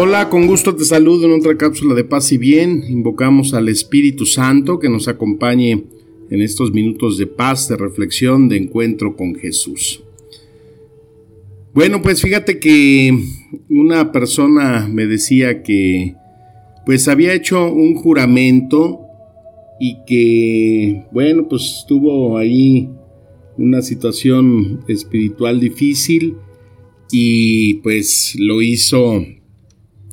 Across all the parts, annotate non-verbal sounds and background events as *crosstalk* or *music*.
Hola, con gusto te saludo en otra cápsula de paz y bien. Invocamos al Espíritu Santo que nos acompañe en estos minutos de paz, de reflexión, de encuentro con Jesús. Bueno, pues fíjate que una persona me decía que pues había hecho un juramento y que bueno, pues tuvo ahí una situación espiritual difícil y pues lo hizo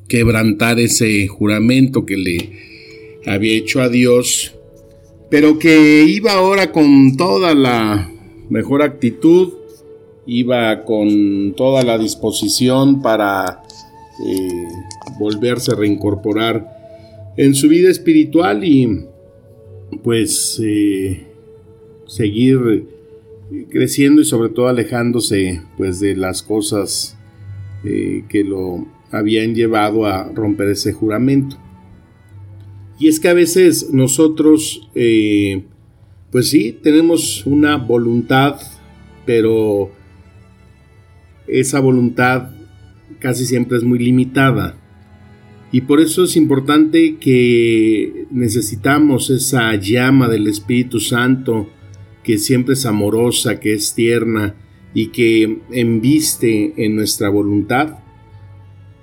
quebrantar ese juramento que le había hecho a Dios, pero que iba ahora con toda la mejor actitud, iba con toda la disposición para eh, volverse a reincorporar en su vida espiritual y pues eh, seguir creciendo y sobre todo alejándose pues de las cosas eh, que lo habían llevado a romper ese juramento. Y es que a veces nosotros, eh, pues sí, tenemos una voluntad, pero esa voluntad casi siempre es muy limitada. Y por eso es importante que necesitamos esa llama del Espíritu Santo, que siempre es amorosa, que es tierna y que embiste en nuestra voluntad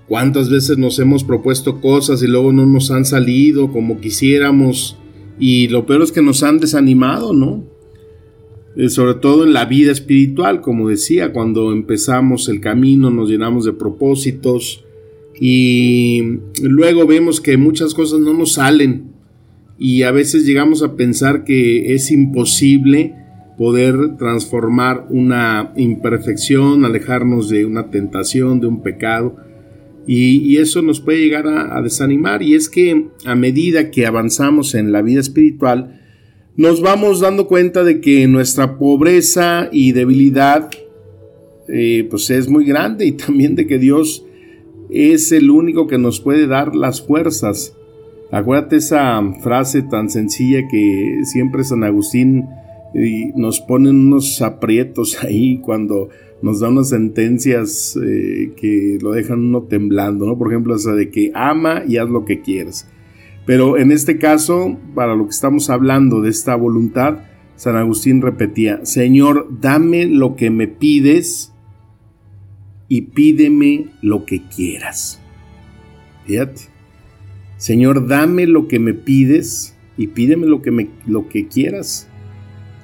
¿Cuántas veces nos hemos propuesto cosas y luego no nos han salido como quisiéramos? Y lo peor es que nos han desanimado, ¿no? Eh, sobre todo en la vida espiritual, como decía, cuando empezamos el camino nos llenamos de propósitos y luego vemos que muchas cosas no nos salen y a veces llegamos a pensar que es imposible poder transformar una imperfección, alejarnos de una tentación, de un pecado y, eso nos puede llegar a, desanimar. Y es que a medida que avanzamos en la vida espiritual, nos vamos dando cuenta de que nuestra pobreza y debilidad eh, pues es muy grande y también de que Dios es el único que nos puede dar las fuerzas. Acuérdate esa frase tan sencilla que siempre San Agustín nos pone unos aprietos ahí cuando nos da unas sentencias eh, que lo dejan uno temblando, ¿no? Por ejemplo, esa de que ama y haz lo que quieras. Pero en este caso, para lo que estamos hablando de esta voluntad, San Agustín repetía, Señor, dame lo que me pides y pídeme lo que quieras. Fíjate. Señor, dame lo que me pides y pídeme lo que, me, lo que quieras.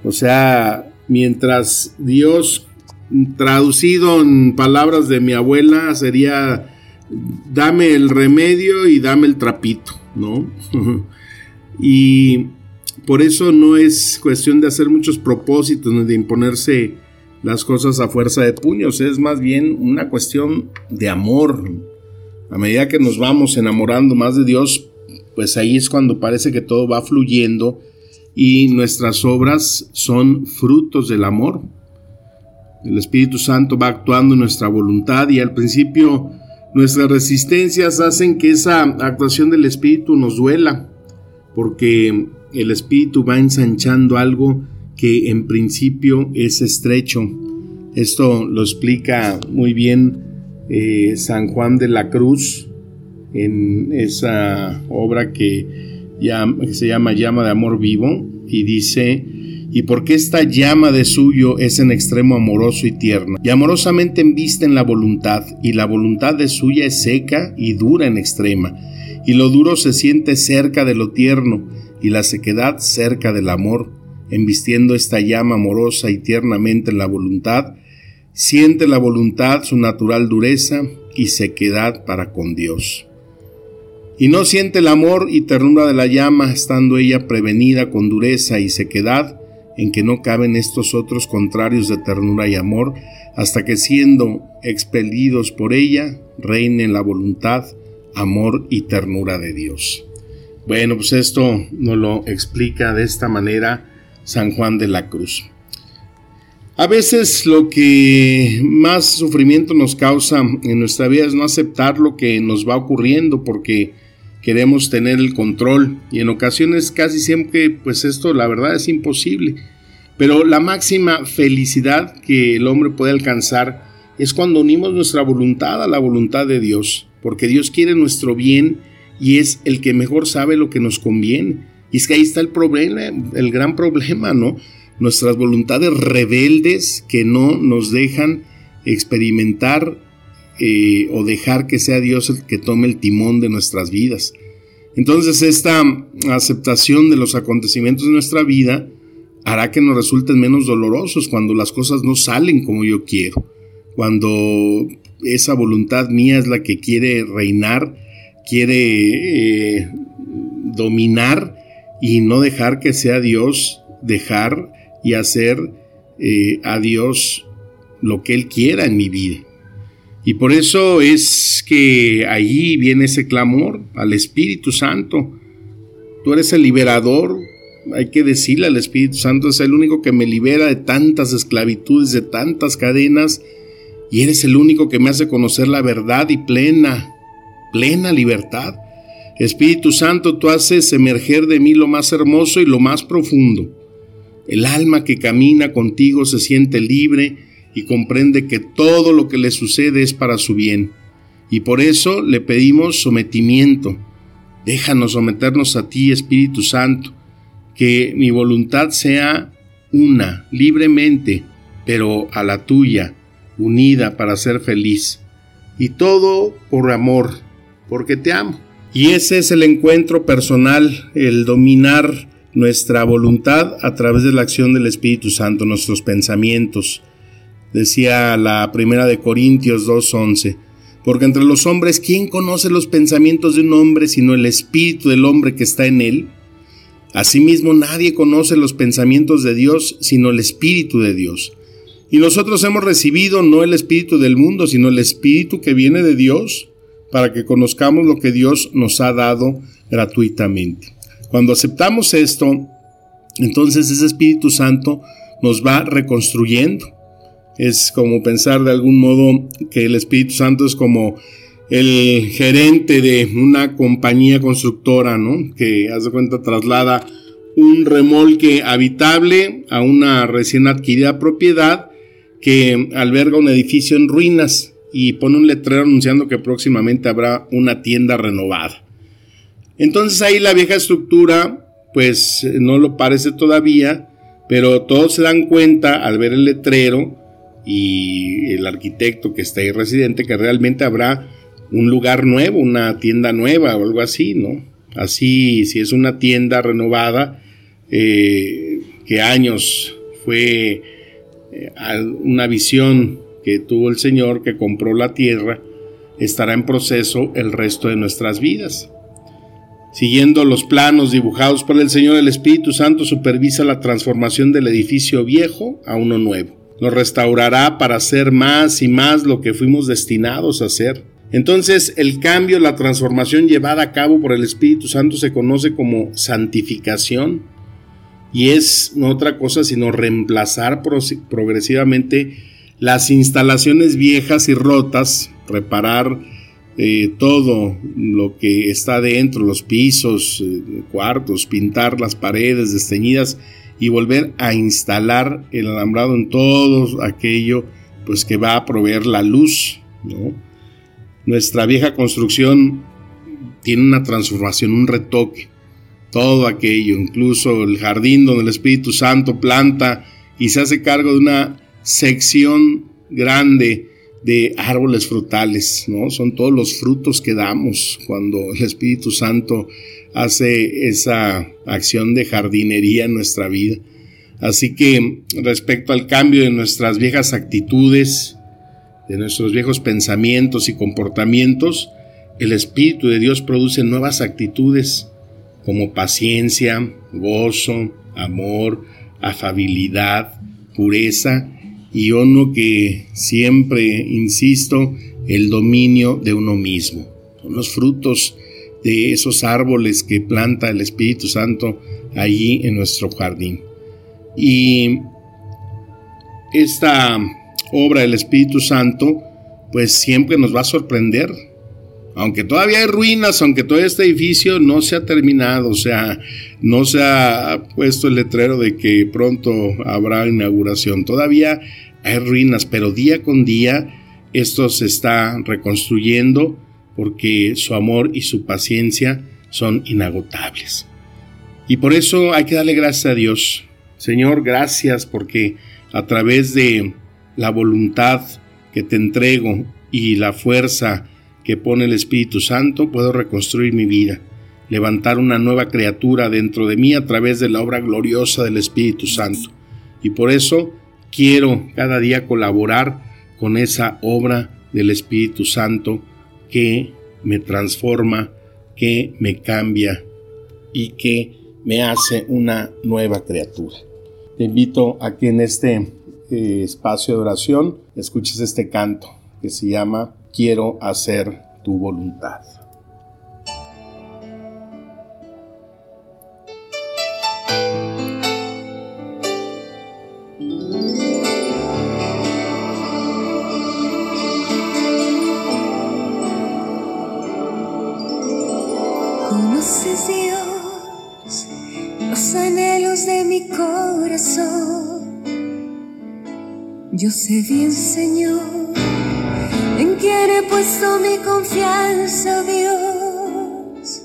O sea, mientras Dios traducido en palabras de mi abuela sería dame el remedio y dame el trapito, ¿no? *laughs* y por eso no es cuestión de hacer muchos propósitos ni de imponerse las cosas a fuerza de puños, es más bien una cuestión de amor. A medida que nos vamos enamorando más de Dios, pues ahí es cuando parece que todo va fluyendo y nuestras obras son frutos del amor. El Espíritu Santo va actuando en nuestra voluntad y al principio nuestras resistencias hacen que esa actuación del Espíritu nos duela, porque el Espíritu va ensanchando algo que en principio es estrecho. Esto lo explica muy bien eh, San Juan de la Cruz en esa obra que, que se llama Llama de Amor Vivo y dice, y porque esta llama de suyo es en extremo amoroso y tierno, y amorosamente embiste en la voluntad, y la voluntad de suya es seca y dura en extrema, y lo duro se siente cerca de lo tierno, y la sequedad cerca del amor, embistiendo esta llama amorosa y tiernamente en la voluntad, siente la voluntad su natural dureza y sequedad para con Dios. Y no siente el amor y ternura de la llama, estando ella prevenida con dureza y sequedad, en que no caben estos otros contrarios de ternura y amor, hasta que siendo expelidos por ella, reinen la voluntad, amor y ternura de Dios. Bueno, pues esto nos lo explica de esta manera San Juan de la Cruz. A veces lo que más sufrimiento nos causa en nuestra vida es no aceptar lo que nos va ocurriendo porque queremos tener el control y en ocasiones casi siempre pues esto la verdad es imposible. Pero la máxima felicidad que el hombre puede alcanzar es cuando unimos nuestra voluntad a la voluntad de Dios, porque Dios quiere nuestro bien y es el que mejor sabe lo que nos conviene. Y es que ahí está el problema, el gran problema, ¿no? nuestras voluntades rebeldes que no nos dejan experimentar eh, o dejar que sea Dios el que tome el timón de nuestras vidas. Entonces esta aceptación de los acontecimientos de nuestra vida hará que nos resulten menos dolorosos cuando las cosas no salen como yo quiero, cuando esa voluntad mía es la que quiere reinar, quiere eh, dominar y no dejar que sea Dios, dejar y hacer eh, a Dios lo que Él quiera en mi vida. Y por eso es que allí viene ese clamor al Espíritu Santo. Tú eres el liberador, hay que decirle al Espíritu Santo, es el único que me libera de tantas esclavitudes, de tantas cadenas, y eres el único que me hace conocer la verdad y plena, plena libertad. Espíritu Santo, tú haces emerger de mí lo más hermoso y lo más profundo. El alma que camina contigo se siente libre y comprende que todo lo que le sucede es para su bien. Y por eso le pedimos sometimiento. Déjanos someternos a ti, Espíritu Santo, que mi voluntad sea una, libremente, pero a la tuya, unida para ser feliz. Y todo por amor, porque te amo. Y ese es el encuentro personal, el dominar nuestra voluntad a través de la acción del Espíritu Santo, nuestros pensamientos. Decía la primera de Corintios 2.11, porque entre los hombres, ¿quién conoce los pensamientos de un hombre sino el espíritu del hombre que está en él? Asimismo, nadie conoce los pensamientos de Dios sino el espíritu de Dios. Y nosotros hemos recibido no el espíritu del mundo, sino el espíritu que viene de Dios, para que conozcamos lo que Dios nos ha dado gratuitamente. Cuando aceptamos esto, entonces ese Espíritu Santo nos va reconstruyendo. Es como pensar de algún modo que el Espíritu Santo es como el gerente de una compañía constructora, ¿no? Que, hace cuenta, traslada un remolque habitable a una recién adquirida propiedad que alberga un edificio en ruinas y pone un letrero anunciando que próximamente habrá una tienda renovada. Entonces ahí la vieja estructura pues no lo parece todavía, pero todos se dan cuenta al ver el letrero y el arquitecto que está ahí residente que realmente habrá un lugar nuevo, una tienda nueva o algo así, ¿no? Así, si es una tienda renovada, eh, que años fue eh, una visión que tuvo el Señor que compró la tierra, estará en proceso el resto de nuestras vidas. Siguiendo los planos dibujados por el Señor, el Espíritu Santo supervisa la transformación del edificio viejo a uno nuevo. Nos restaurará para hacer más y más lo que fuimos destinados a hacer. Entonces el cambio, la transformación llevada a cabo por el Espíritu Santo se conoce como santificación y es no otra cosa sino reemplazar progresivamente las instalaciones viejas y rotas, reparar eh, todo lo que está dentro, los pisos, eh, cuartos, pintar las paredes desteñidas y volver a instalar el alambrado en todo aquello pues que va a proveer la luz. Nuestra vieja construcción tiene una transformación, un retoque. Todo aquello, incluso el jardín donde el Espíritu Santo planta y se hace cargo de una sección grande de árboles frutales, ¿no? Son todos los frutos que damos cuando el Espíritu Santo hace esa acción de jardinería en nuestra vida. Así que respecto al cambio de nuestras viejas actitudes, de nuestros viejos pensamientos y comportamientos, el Espíritu de Dios produce nuevas actitudes como paciencia, gozo, amor, afabilidad, pureza y uno que siempre, insisto, el dominio de uno mismo. Son los frutos de esos árboles que planta el Espíritu Santo allí en nuestro jardín. Y esta obra del Espíritu Santo, pues siempre nos va a sorprender. Aunque todavía hay ruinas, aunque todo este edificio no se ha terminado, o sea, no se ha puesto el letrero de que pronto habrá inauguración. Todavía hay ruinas, pero día con día esto se está reconstruyendo porque su amor y su paciencia son inagotables. Y por eso hay que darle gracias a Dios. Señor, gracias porque a través de la voluntad que te entrego y la fuerza que pone el Espíritu Santo, puedo reconstruir mi vida, levantar una nueva criatura dentro de mí a través de la obra gloriosa del Espíritu Santo. Y por eso quiero cada día colaborar con esa obra del Espíritu Santo que me transforma, que me cambia y que me hace una nueva criatura. Te invito a que en este eh, espacio de oración escuches este canto que se llama Quiero hacer tu voluntad. Yo sé bien, Señor, en quién he puesto mi confianza, Dios.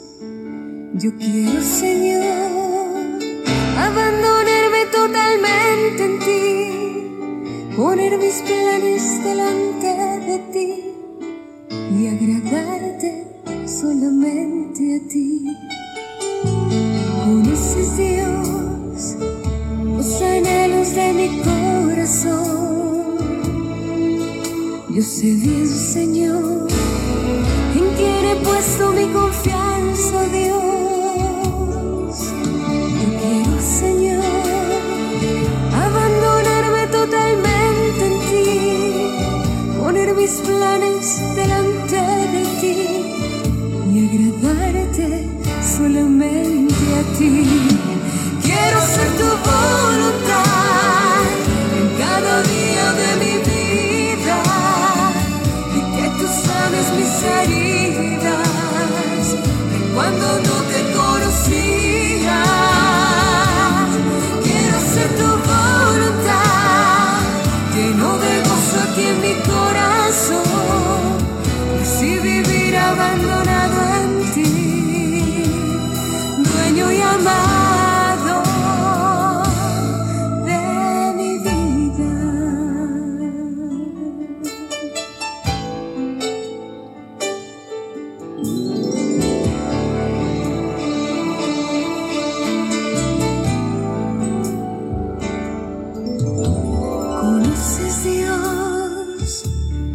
Yo quiero, Señor, abandonarme totalmente en ti, poner mis planes delante de ti y agradarte solamente a ti. Yo sé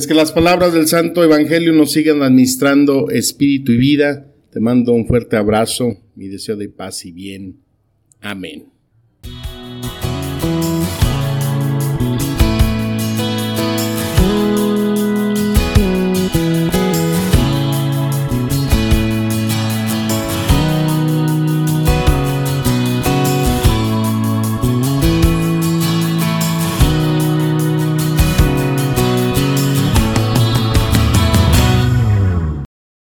Pues que las palabras del Santo Evangelio nos sigan administrando espíritu y vida. Te mando un fuerte abrazo, mi deseo de paz y bien. Amén.